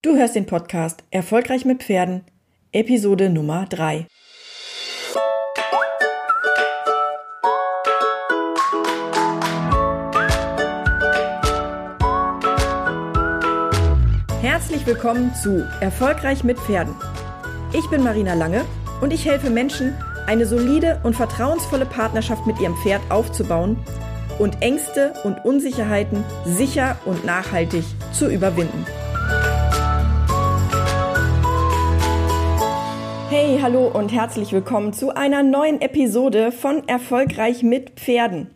Du hörst den Podcast Erfolgreich mit Pferden, Episode Nummer 3. Herzlich willkommen zu Erfolgreich mit Pferden. Ich bin Marina Lange und ich helfe Menschen, eine solide und vertrauensvolle Partnerschaft mit ihrem Pferd aufzubauen und Ängste und Unsicherheiten sicher und nachhaltig zu überwinden. Hey, hallo und herzlich willkommen zu einer neuen Episode von Erfolgreich mit Pferden.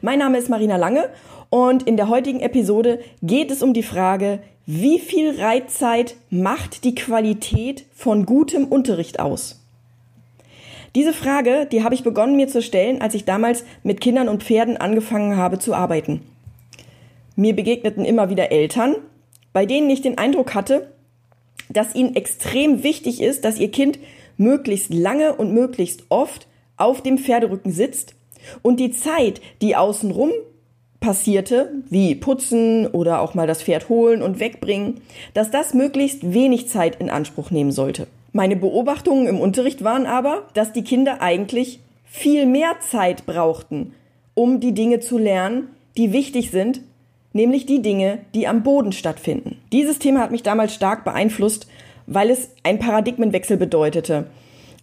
Mein Name ist Marina Lange und in der heutigen Episode geht es um die Frage, wie viel Reitzeit macht die Qualität von gutem Unterricht aus? Diese Frage, die habe ich begonnen mir zu stellen, als ich damals mit Kindern und Pferden angefangen habe zu arbeiten. Mir begegneten immer wieder Eltern, bei denen ich den Eindruck hatte, dass ihnen extrem wichtig ist, dass ihr Kind möglichst lange und möglichst oft auf dem Pferderücken sitzt und die Zeit, die außenrum passierte, wie putzen oder auch mal das Pferd holen und wegbringen, dass das möglichst wenig Zeit in Anspruch nehmen sollte. Meine Beobachtungen im Unterricht waren aber, dass die Kinder eigentlich viel mehr Zeit brauchten, um die Dinge zu lernen, die wichtig sind nämlich die Dinge, die am Boden stattfinden. Dieses Thema hat mich damals stark beeinflusst, weil es ein Paradigmenwechsel bedeutete.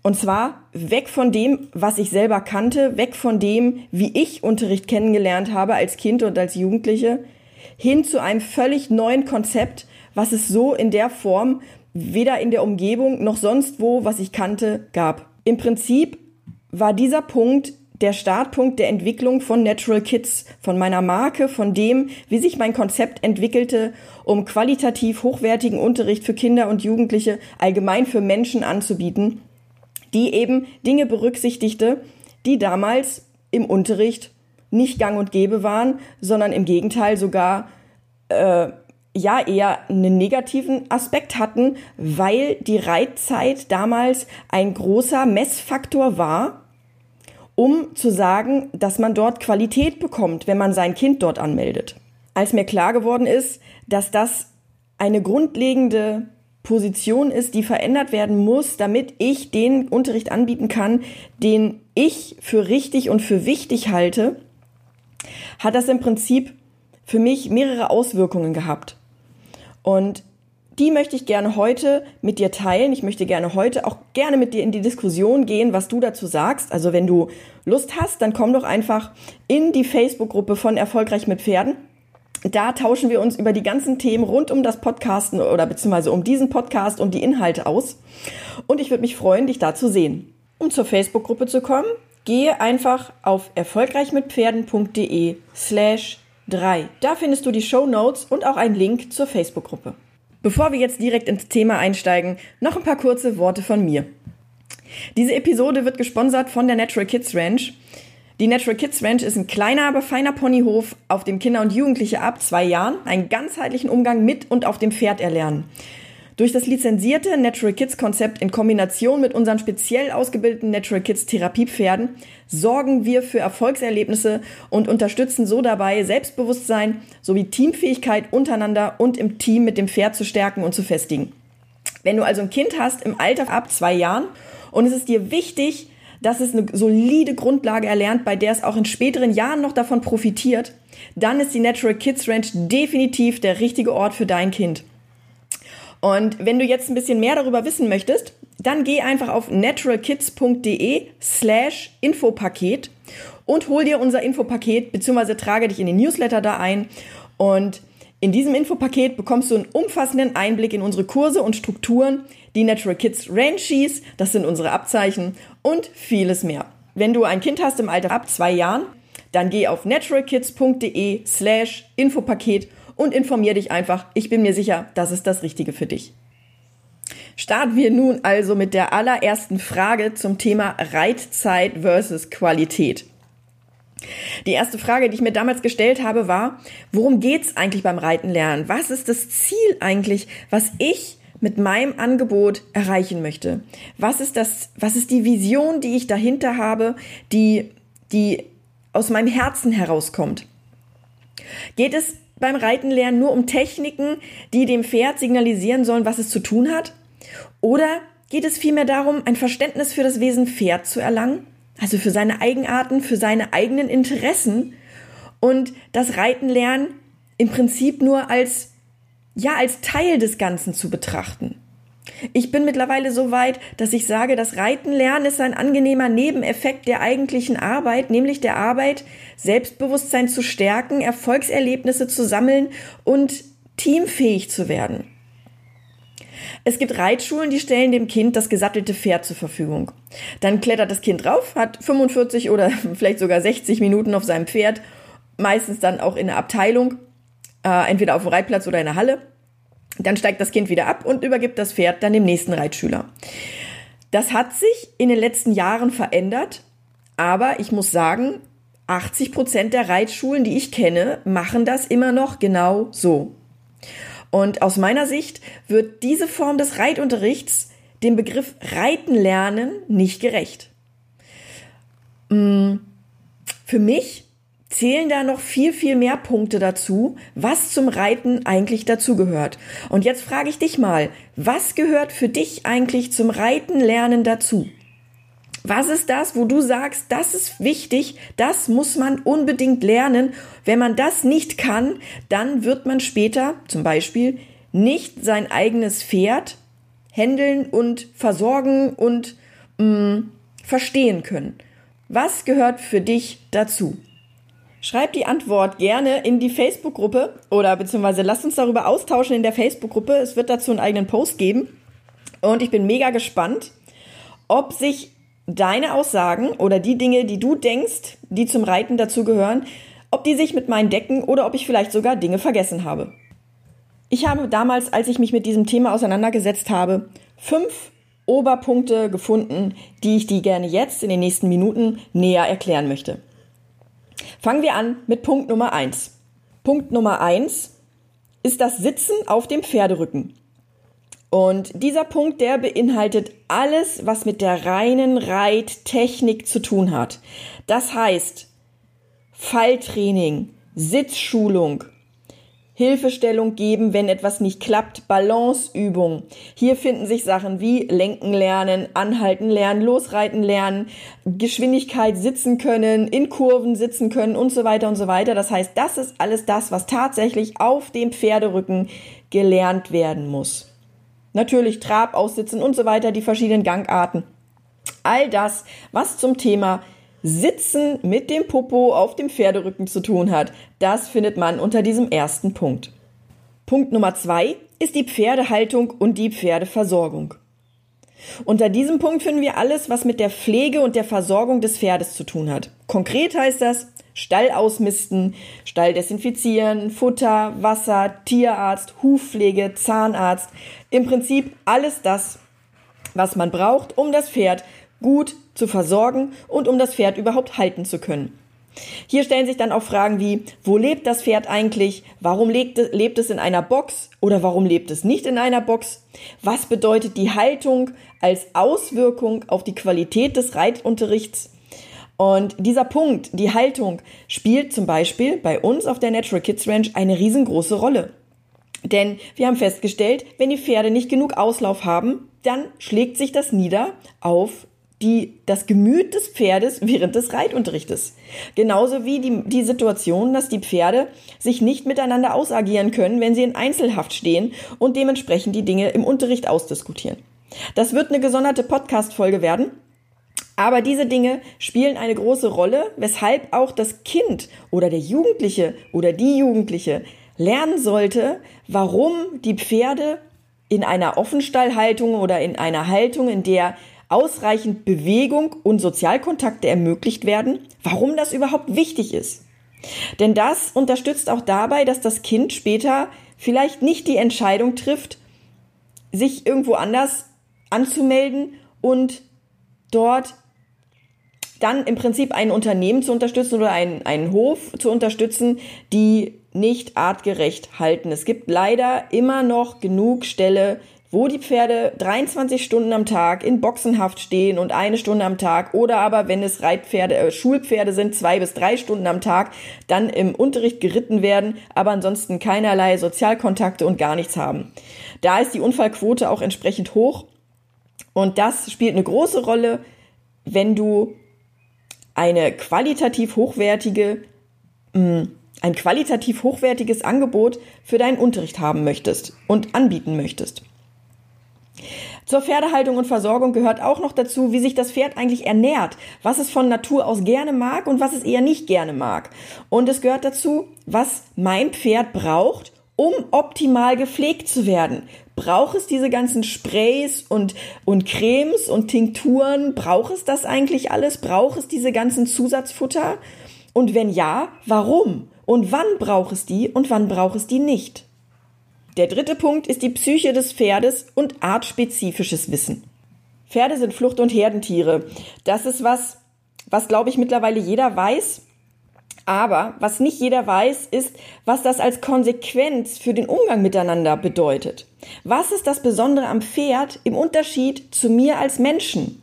Und zwar weg von dem, was ich selber kannte, weg von dem, wie ich Unterricht kennengelernt habe als Kind und als Jugendliche, hin zu einem völlig neuen Konzept, was es so in der Form weder in der Umgebung noch sonst wo, was ich kannte, gab. Im Prinzip war dieser Punkt der Startpunkt der Entwicklung von Natural Kids, von meiner Marke, von dem, wie sich mein Konzept entwickelte, um qualitativ hochwertigen Unterricht für Kinder und Jugendliche allgemein für Menschen anzubieten, die eben Dinge berücksichtigte, die damals im Unterricht nicht gang und gäbe waren, sondern im Gegenteil sogar äh, ja eher einen negativen Aspekt hatten, weil die Reitzeit damals ein großer Messfaktor war um zu sagen, dass man dort Qualität bekommt, wenn man sein Kind dort anmeldet. Als mir klar geworden ist, dass das eine grundlegende Position ist, die verändert werden muss, damit ich den Unterricht anbieten kann, den ich für richtig und für wichtig halte, hat das im Prinzip für mich mehrere Auswirkungen gehabt. Und die möchte ich gerne heute mit dir teilen. Ich möchte gerne heute auch gerne mit dir in die Diskussion gehen, was du dazu sagst. Also wenn du Lust hast, dann komm doch einfach in die Facebook-Gruppe von Erfolgreich mit Pferden. Da tauschen wir uns über die ganzen Themen rund um das Podcasten oder beziehungsweise um diesen Podcast und die Inhalte aus. Und ich würde mich freuen, dich da zu sehen. Um zur Facebook-Gruppe zu kommen, gehe einfach auf erfolgreichmitpferden.de slash 3. Da findest du die Show Notes und auch einen Link zur Facebook-Gruppe. Bevor wir jetzt direkt ins Thema einsteigen, noch ein paar kurze Worte von mir. Diese Episode wird gesponsert von der Natural Kids Ranch. Die Natural Kids Ranch ist ein kleiner, aber feiner Ponyhof, auf dem Kinder und Jugendliche ab zwei Jahren einen ganzheitlichen Umgang mit und auf dem Pferd erlernen. Durch das lizenzierte Natural Kids Konzept in Kombination mit unseren speziell ausgebildeten Natural Kids Therapiepferden sorgen wir für Erfolgserlebnisse und unterstützen so dabei, Selbstbewusstsein sowie Teamfähigkeit untereinander und im Team mit dem Pferd zu stärken und zu festigen. Wenn du also ein Kind hast im Alter ab zwei Jahren und es ist dir wichtig, dass es eine solide Grundlage erlernt, bei der es auch in späteren Jahren noch davon profitiert, dann ist die Natural Kids Ranch definitiv der richtige Ort für dein Kind. Und wenn du jetzt ein bisschen mehr darüber wissen möchtest, dann geh einfach auf naturalkids.de slash Infopaket und hol dir unser Infopaket beziehungsweise trage dich in den Newsletter da ein. Und in diesem Infopaket bekommst du einen umfassenden Einblick in unsere Kurse und Strukturen, die Natural Kids Ranchies, das sind unsere Abzeichen und vieles mehr. Wenn du ein Kind hast im Alter ab zwei Jahren, dann geh auf naturalkids.de slash Infopaket und informier dich einfach. Ich bin mir sicher, das ist das Richtige für dich. Starten wir nun also mit der allerersten Frage zum Thema Reitzeit versus Qualität. Die erste Frage, die ich mir damals gestellt habe, war, worum geht's eigentlich beim Reiten lernen? Was ist das Ziel eigentlich, was ich mit meinem Angebot erreichen möchte? Was ist das, was ist die Vision, die ich dahinter habe, die, die aus meinem Herzen herauskommt? Geht es beim Reitenlernen nur um Techniken, die dem Pferd signalisieren sollen, was es zu tun hat? Oder geht es vielmehr darum, ein Verständnis für das Wesen Pferd zu erlangen? Also für seine Eigenarten, für seine eigenen Interessen und das Reitenlernen im Prinzip nur als, ja, als Teil des Ganzen zu betrachten. Ich bin mittlerweile so weit, dass ich sage, das Reitenlernen ist ein angenehmer Nebeneffekt der eigentlichen Arbeit, nämlich der Arbeit, Selbstbewusstsein zu stärken, Erfolgserlebnisse zu sammeln und teamfähig zu werden. Es gibt Reitschulen, die stellen dem Kind das gesattelte Pferd zur Verfügung. Dann klettert das Kind drauf, hat 45 oder vielleicht sogar 60 Minuten auf seinem Pferd, meistens dann auch in der Abteilung, äh, entweder auf dem Reitplatz oder in der Halle dann steigt das Kind wieder ab und übergibt das Pferd dann dem nächsten Reitschüler. Das hat sich in den letzten Jahren verändert, aber ich muss sagen, 80 Prozent der Reitschulen, die ich kenne, machen das immer noch genau so. Und aus meiner Sicht wird diese Form des Reitunterrichts dem Begriff Reiten lernen nicht gerecht. Mm, für mich zählen da noch viel, viel mehr Punkte dazu, was zum Reiten eigentlich dazugehört. Und jetzt frage ich dich mal, was gehört für dich eigentlich zum Reiten lernen dazu? Was ist das, wo du sagst, das ist wichtig, das muss man unbedingt lernen. Wenn man das nicht kann, dann wird man später zum Beispiel nicht sein eigenes Pferd händeln und versorgen und mh, mm, verstehen können. Was gehört für dich dazu? Schreib die Antwort gerne in die Facebook-Gruppe oder beziehungsweise lasst uns darüber austauschen in der Facebook-Gruppe. Es wird dazu einen eigenen Post geben. Und ich bin mega gespannt, ob sich deine Aussagen oder die Dinge, die du denkst, die zum Reiten dazugehören, ob die sich mit meinen decken oder ob ich vielleicht sogar Dinge vergessen habe. Ich habe damals, als ich mich mit diesem Thema auseinandergesetzt habe, fünf Oberpunkte gefunden, die ich dir gerne jetzt in den nächsten Minuten näher erklären möchte. Fangen wir an mit Punkt Nummer eins. Punkt Nummer eins ist das Sitzen auf dem Pferderücken. Und dieser Punkt, der beinhaltet alles, was mit der reinen Reittechnik zu tun hat. Das heißt, Falltraining, Sitzschulung, Hilfestellung geben, wenn etwas nicht klappt, Balanceübung. Hier finden sich Sachen wie Lenken lernen, Anhalten lernen, Losreiten lernen, Geschwindigkeit sitzen können, in Kurven sitzen können und so weiter und so weiter. Das heißt, das ist alles das, was tatsächlich auf dem Pferderücken gelernt werden muss. Natürlich Trab, Aussitzen und so weiter, die verschiedenen Gangarten. All das, was zum Thema Sitzen mit dem Popo auf dem Pferderücken zu tun hat, das findet man unter diesem ersten Punkt. Punkt Nummer zwei ist die Pferdehaltung und die Pferdeversorgung. Unter diesem Punkt finden wir alles, was mit der Pflege und der Versorgung des Pferdes zu tun hat. Konkret heißt das Stall ausmisten, Stall desinfizieren, Futter, Wasser, Tierarzt, Hufpflege, Zahnarzt. Im Prinzip alles das, was man braucht, um das Pferd gut zu versorgen und um das Pferd überhaupt halten zu können. Hier stellen sich dann auch Fragen wie, wo lebt das Pferd eigentlich? Warum lebt es in einer Box oder warum lebt es nicht in einer Box? Was bedeutet die Haltung als Auswirkung auf die Qualität des Reitunterrichts? Und dieser Punkt, die Haltung, spielt zum Beispiel bei uns auf der Natural Kids Ranch eine riesengroße Rolle. Denn wir haben festgestellt, wenn die Pferde nicht genug Auslauf haben, dann schlägt sich das nieder auf die, das Gemüt des Pferdes während des Reitunterrichtes. Genauso wie die, die Situation, dass die Pferde sich nicht miteinander ausagieren können, wenn sie in Einzelhaft stehen und dementsprechend die Dinge im Unterricht ausdiskutieren. Das wird eine gesonderte Podcast-Folge werden. Aber diese Dinge spielen eine große Rolle, weshalb auch das Kind oder der Jugendliche oder die Jugendliche lernen sollte, warum die Pferde in einer Offenstallhaltung oder in einer Haltung, in der ausreichend Bewegung und Sozialkontakte ermöglicht werden, warum das überhaupt wichtig ist. Denn das unterstützt auch dabei, dass das Kind später vielleicht nicht die Entscheidung trifft, sich irgendwo anders anzumelden und dort dann im Prinzip ein Unternehmen zu unterstützen oder einen, einen Hof zu unterstützen, die nicht artgerecht halten. Es gibt leider immer noch genug Ställe, wo die Pferde 23 Stunden am Tag in Boxenhaft stehen und eine Stunde am Tag oder aber wenn es Reitpferde, äh, Schulpferde sind, zwei bis drei Stunden am Tag, dann im Unterricht geritten werden, aber ansonsten keinerlei Sozialkontakte und gar nichts haben. Da ist die Unfallquote auch entsprechend hoch und das spielt eine große Rolle, wenn du eine qualitativ hochwertige mh, mm, ein qualitativ hochwertiges Angebot für deinen Unterricht haben möchtest und anbieten möchtest. Zur Pferdehaltung und Versorgung gehört auch noch dazu, wie sich das Pferd eigentlich ernährt, was es von Natur aus gerne mag und was es eher nicht gerne mag. Und es gehört dazu, was mein Pferd braucht, um optimal gepflegt zu werden. Braucht es diese ganzen Sprays und, und Cremes und Tinkturen? Braucht es das eigentlich alles? Braucht es diese ganzen Zusatzfutter? Und wenn ja, warum? Und wann braucht es die und wann braucht es die nicht? Der dritte Punkt ist die Psyche des Pferdes und artspezifisches Wissen. Pferde sind Flucht- und Herdentiere. Das ist was, was glaube ich mittlerweile jeder weiß. Aber was nicht jeder weiß, ist, was das als Konsequenz für den Umgang miteinander bedeutet. Was ist das Besondere am Pferd im Unterschied zu mir als Menschen?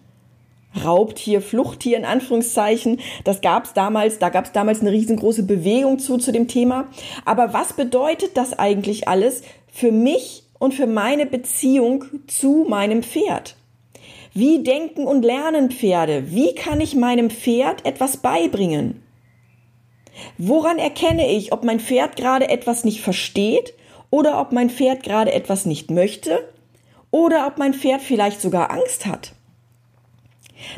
Raubtier, Fluchttier in Anführungszeichen. Das gab es damals, da gab es damals eine riesengroße Bewegung zu, zu dem Thema. Aber was bedeutet das eigentlich alles für mich und für meine Beziehung zu meinem Pferd? Wie denken und lernen Pferde? Wie kann ich meinem Pferd etwas beibringen? Woran erkenne ich, ob mein Pferd gerade etwas nicht versteht oder ob mein Pferd gerade etwas nicht möchte oder ob mein Pferd vielleicht sogar Angst hat?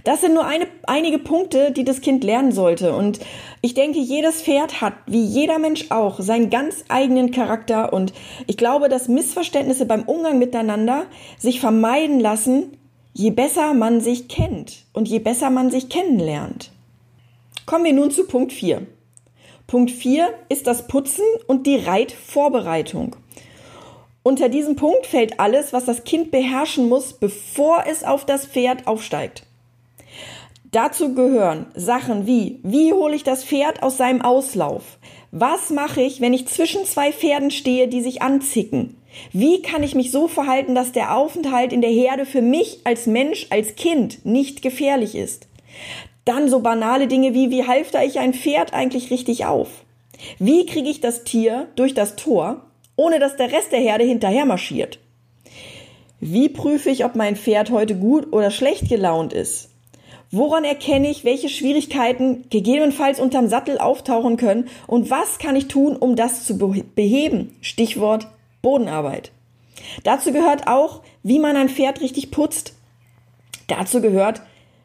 Das sind nur eine, einige Punkte, die das Kind lernen sollte. Und ich denke, jedes Pferd hat, wie jeder Mensch auch, seinen ganz eigenen Charakter. Und ich glaube, dass Missverständnisse beim Umgang miteinander sich vermeiden lassen, je besser man sich kennt und je besser man sich kennenlernt. Kommen wir nun zu Punkt 4. Punkt 4 ist das Putzen und die Reitvorbereitung. Unter diesem Punkt fällt alles, was das Kind beherrschen muss, bevor es auf das Pferd aufsteigt. Dazu gehören Sachen wie, wie hole ich das Pferd aus seinem Auslauf? Was mache ich, wenn ich zwischen zwei Pferden stehe, die sich anzicken? Wie kann ich mich so verhalten, dass der Aufenthalt in der Herde für mich als Mensch, als Kind nicht gefährlich ist? Dann so banale Dinge wie, wie halfter ich ein Pferd eigentlich richtig auf? Wie kriege ich das Tier durch das Tor, ohne dass der Rest der Herde hinterher marschiert? Wie prüfe ich, ob mein Pferd heute gut oder schlecht gelaunt ist? Woran erkenne ich, welche Schwierigkeiten gegebenenfalls unterm Sattel auftauchen können und was kann ich tun, um das zu beheben? Stichwort Bodenarbeit. Dazu gehört auch, wie man ein Pferd richtig putzt. Dazu gehört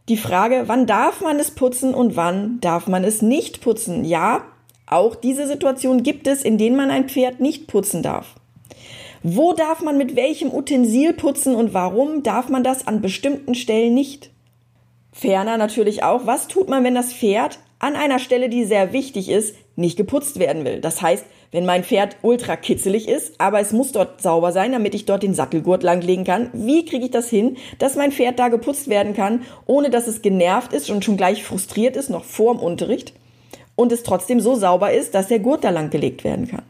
die Frage, wann darf man es putzen und wann darf man es nicht putzen? Ja, auch diese Situation gibt es, in denen man ein Pferd nicht putzen darf. Wo darf man mit welchem Utensil putzen und warum darf man das an bestimmten Stellen nicht? Ferner natürlich auch, was tut man, wenn das Pferd an einer Stelle, die sehr wichtig ist, nicht geputzt werden will. Das heißt, wenn mein Pferd ultra kitzelig ist, aber es muss dort sauber sein, damit ich dort den Sattelgurt langlegen kann, wie kriege ich das hin, dass mein Pferd da geputzt werden kann, ohne dass es genervt ist und schon gleich frustriert ist, noch vor dem Unterricht und es trotzdem so sauber ist, dass der Gurt da lang gelegt werden kann.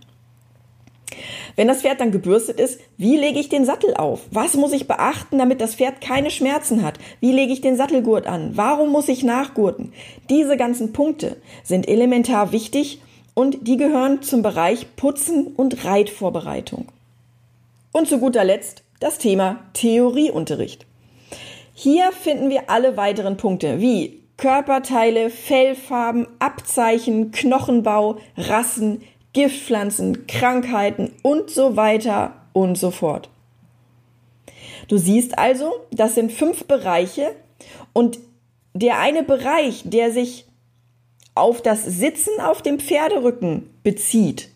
Wenn das Pferd dann gebürstet ist, wie lege ich den Sattel auf? Was muss ich beachten, damit das Pferd keine Schmerzen hat? Wie lege ich den Sattelgurt an? Warum muss ich nachgurten? Diese ganzen Punkte sind elementar wichtig und die gehören zum Bereich Putzen und Reitvorbereitung. Und zu guter Letzt das Thema Theorieunterricht. Hier finden wir alle weiteren Punkte wie Körperteile, Fellfarben, Abzeichen, Knochenbau, Rassen, Giftpflanzen, Krankheiten und so weiter und so fort. Du siehst also, das sind fünf Bereiche und der eine Bereich, der sich auf das Sitzen auf dem Pferderücken bezieht,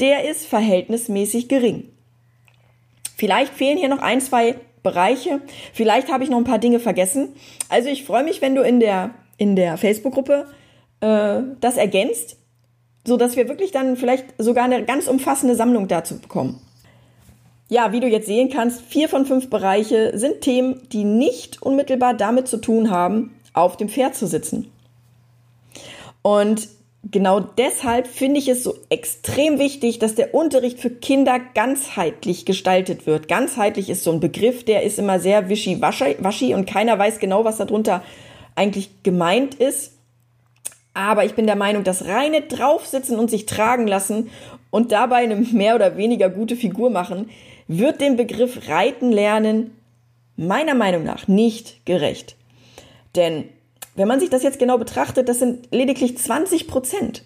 der ist verhältnismäßig gering. Vielleicht fehlen hier noch ein, zwei Bereiche. Vielleicht habe ich noch ein paar Dinge vergessen. Also ich freue mich, wenn du in der, in der Facebook-Gruppe äh, das ergänzt so dass wir wirklich dann vielleicht sogar eine ganz umfassende Sammlung dazu bekommen. Ja, wie du jetzt sehen kannst, vier von fünf Bereiche sind Themen, die nicht unmittelbar damit zu tun haben, auf dem Pferd zu sitzen. Und genau deshalb finde ich es so extrem wichtig, dass der Unterricht für Kinder ganzheitlich gestaltet wird. Ganzheitlich ist so ein Begriff, der ist immer sehr wischiwaschi und keiner weiß genau, was darunter eigentlich gemeint ist. Aber ich bin der Meinung, dass reine draufsitzen und sich tragen lassen und dabei eine mehr oder weniger gute Figur machen, wird dem Begriff Reiten lernen meiner Meinung nach nicht gerecht. Denn wenn man sich das jetzt genau betrachtet, das sind lediglich 20 Prozent.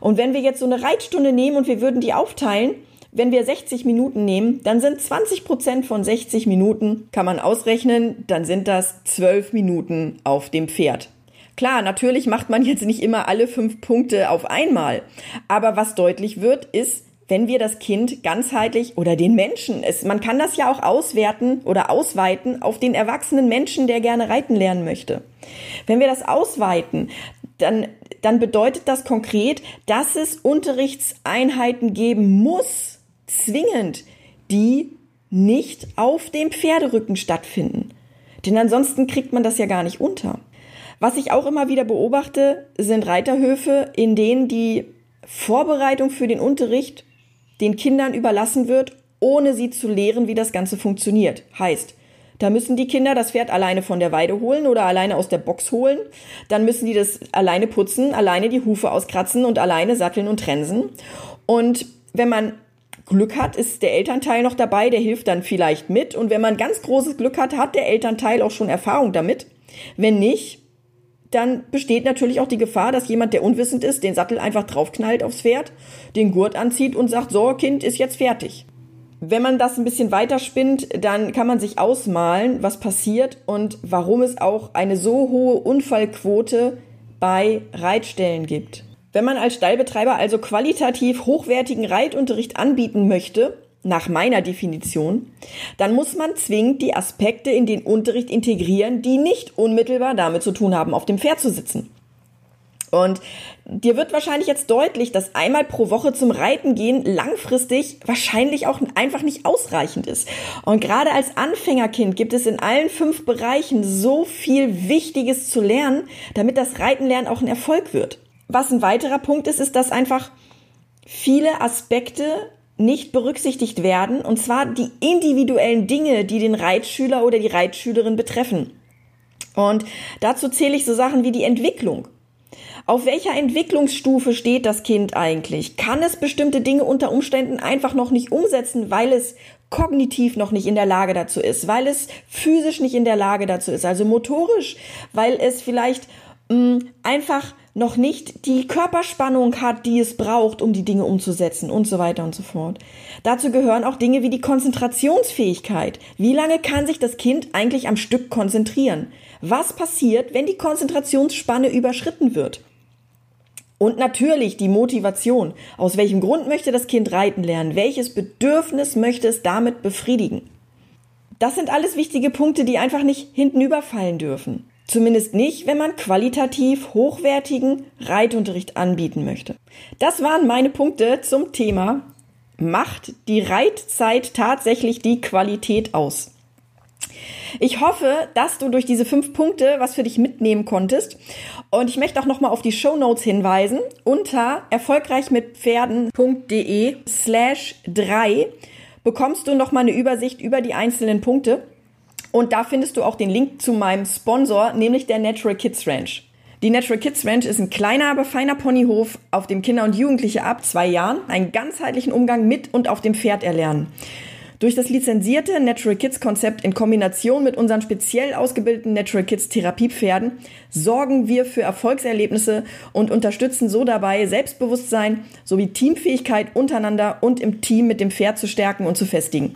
Und wenn wir jetzt so eine Reitstunde nehmen und wir würden die aufteilen, wenn wir 60 Minuten nehmen, dann sind 20 Prozent von 60 Minuten, kann man ausrechnen, dann sind das 12 Minuten auf dem Pferd. Klar, natürlich macht man jetzt nicht immer alle fünf Punkte auf einmal. Aber was deutlich wird, ist, wenn wir das Kind ganzheitlich oder den Menschen, es, man kann das ja auch auswerten oder ausweiten auf den erwachsenen Menschen, der gerne reiten lernen möchte. Wenn wir das ausweiten, dann, dann bedeutet das konkret, dass es Unterrichtseinheiten geben muss, zwingend, die nicht auf dem Pferderücken stattfinden. Denn ansonsten kriegt man das ja gar nicht unter. Was ich auch immer wieder beobachte, sind Reiterhöfe, in denen die Vorbereitung für den Unterricht den Kindern überlassen wird, ohne sie zu lehren, wie das Ganze funktioniert. Heißt, da müssen die Kinder das Pferd alleine von der Weide holen oder alleine aus der Box holen. Dann müssen die das alleine putzen, alleine die Hufe auskratzen und alleine satteln und trensen. Und wenn man Glück hat, ist der Elternteil noch dabei, der hilft dann vielleicht mit. Und wenn man ganz großes Glück hat, hat der Elternteil auch schon Erfahrung damit. Wenn nicht, dann besteht natürlich auch die Gefahr, dass jemand, der unwissend ist, den Sattel einfach draufknallt aufs Pferd, den Gurt anzieht und sagt, so, Kind ist jetzt fertig. Wenn man das ein bisschen weiter spinnt, dann kann man sich ausmalen, was passiert und warum es auch eine so hohe Unfallquote bei Reitstellen gibt. Wenn man als Stallbetreiber also qualitativ hochwertigen Reitunterricht anbieten möchte, nach meiner Definition, dann muss man zwingend die Aspekte in den Unterricht integrieren, die nicht unmittelbar damit zu tun haben, auf dem Pferd zu sitzen. Und dir wird wahrscheinlich jetzt deutlich, dass einmal pro Woche zum Reiten gehen langfristig wahrscheinlich auch einfach nicht ausreichend ist. Und gerade als Anfängerkind gibt es in allen fünf Bereichen so viel Wichtiges zu lernen, damit das Reitenlernen auch ein Erfolg wird. Was ein weiterer Punkt ist, ist, dass einfach viele Aspekte nicht berücksichtigt werden, und zwar die individuellen Dinge, die den Reitschüler oder die Reitschülerin betreffen. Und dazu zähle ich so Sachen wie die Entwicklung. Auf welcher Entwicklungsstufe steht das Kind eigentlich? Kann es bestimmte Dinge unter Umständen einfach noch nicht umsetzen, weil es kognitiv noch nicht in der Lage dazu ist, weil es physisch nicht in der Lage dazu ist, also motorisch, weil es vielleicht mh, mm, einfach noch nicht die Körperspannung hat, die es braucht, um die Dinge umzusetzen und so weiter und so fort. Dazu gehören auch Dinge wie die Konzentrationsfähigkeit. Wie lange kann sich das Kind eigentlich am Stück konzentrieren? Was passiert, wenn die Konzentrationsspanne überschritten wird? Und natürlich die Motivation. Aus welchem Grund möchte das Kind reiten lernen? Welches Bedürfnis möchte es damit befriedigen? Das sind alles wichtige Punkte, die einfach nicht hinten überfallen dürfen. Zumindest nicht, wenn man qualitativ hochwertigen Reitunterricht anbieten möchte. Das waren meine Punkte zum Thema Macht die Reitzeit tatsächlich die Qualität aus? Ich hoffe, dass du durch diese fünf Punkte was für dich mitnehmen konntest. Und ich möchte auch nochmal auf die Show Notes hinweisen. Unter erfolgreichmitpferden.de slash drei bekommst du nochmal eine Übersicht über die einzelnen Punkte. Und da findest du auch den Link zu meinem Sponsor, nämlich der Natural Kids Ranch. Die Natural Kids Ranch ist ein kleiner, aber feiner Ponyhof, auf dem Kinder und Jugendliche ab zwei Jahren einen ganzheitlichen Umgang mit und auf dem Pferd erlernen. Durch das lizenzierte Natural Kids Konzept in Kombination mit unseren speziell ausgebildeten Natural Kids Therapiepferden sorgen wir für Erfolgserlebnisse und unterstützen so dabei, Selbstbewusstsein sowie Teamfähigkeit untereinander und im Team mit dem Pferd zu stärken und zu festigen.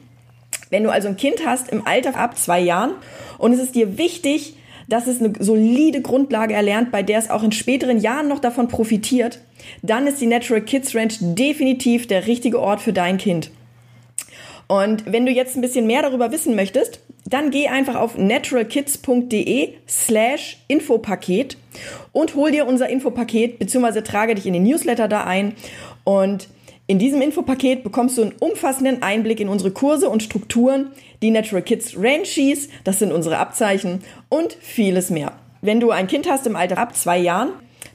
Wenn du also ein Kind hast im Alter ab zwei Jahren und es ist dir wichtig, dass es eine solide Grundlage erlernt, bei der es auch in späteren Jahren noch davon profitiert, dann ist die Natural Kids Ranch definitiv der richtige Ort für dein Kind. Und wenn du jetzt ein bisschen mehr darüber wissen möchtest, dann geh einfach auf naturalkids.de slash Infopaket und hol dir unser Infopaket beziehungsweise trage dich in den Newsletter da ein und in diesem Infopaket bekommst du einen umfassenden Einblick in unsere Kurse und Strukturen, die Natural Kids Ranchies, das sind unsere Abzeichen und vieles mehr. Wenn du ein Kind hast im Alter ab zwei Jahren,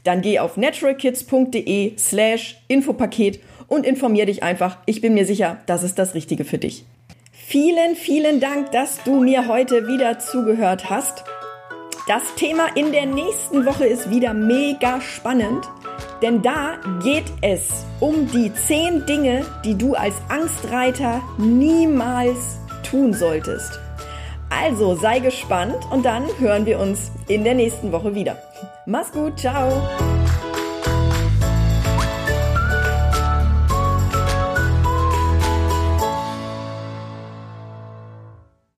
dann geh auf naturalkids.de slash Infopaket und informier dich einfach. Ich bin mir sicher, das ist das Richtige für dich. Vielen, vielen Dank, dass du mir heute wieder zugehört hast. Das Thema in der nächsten Woche ist wieder mega spannend, denn da geht es um die zehn Dinge, die du als Angstreiter niemals tun solltest. Also sei gespannt und dann hören wir uns in der nächsten Woche wieder. Mach's gut, ciao!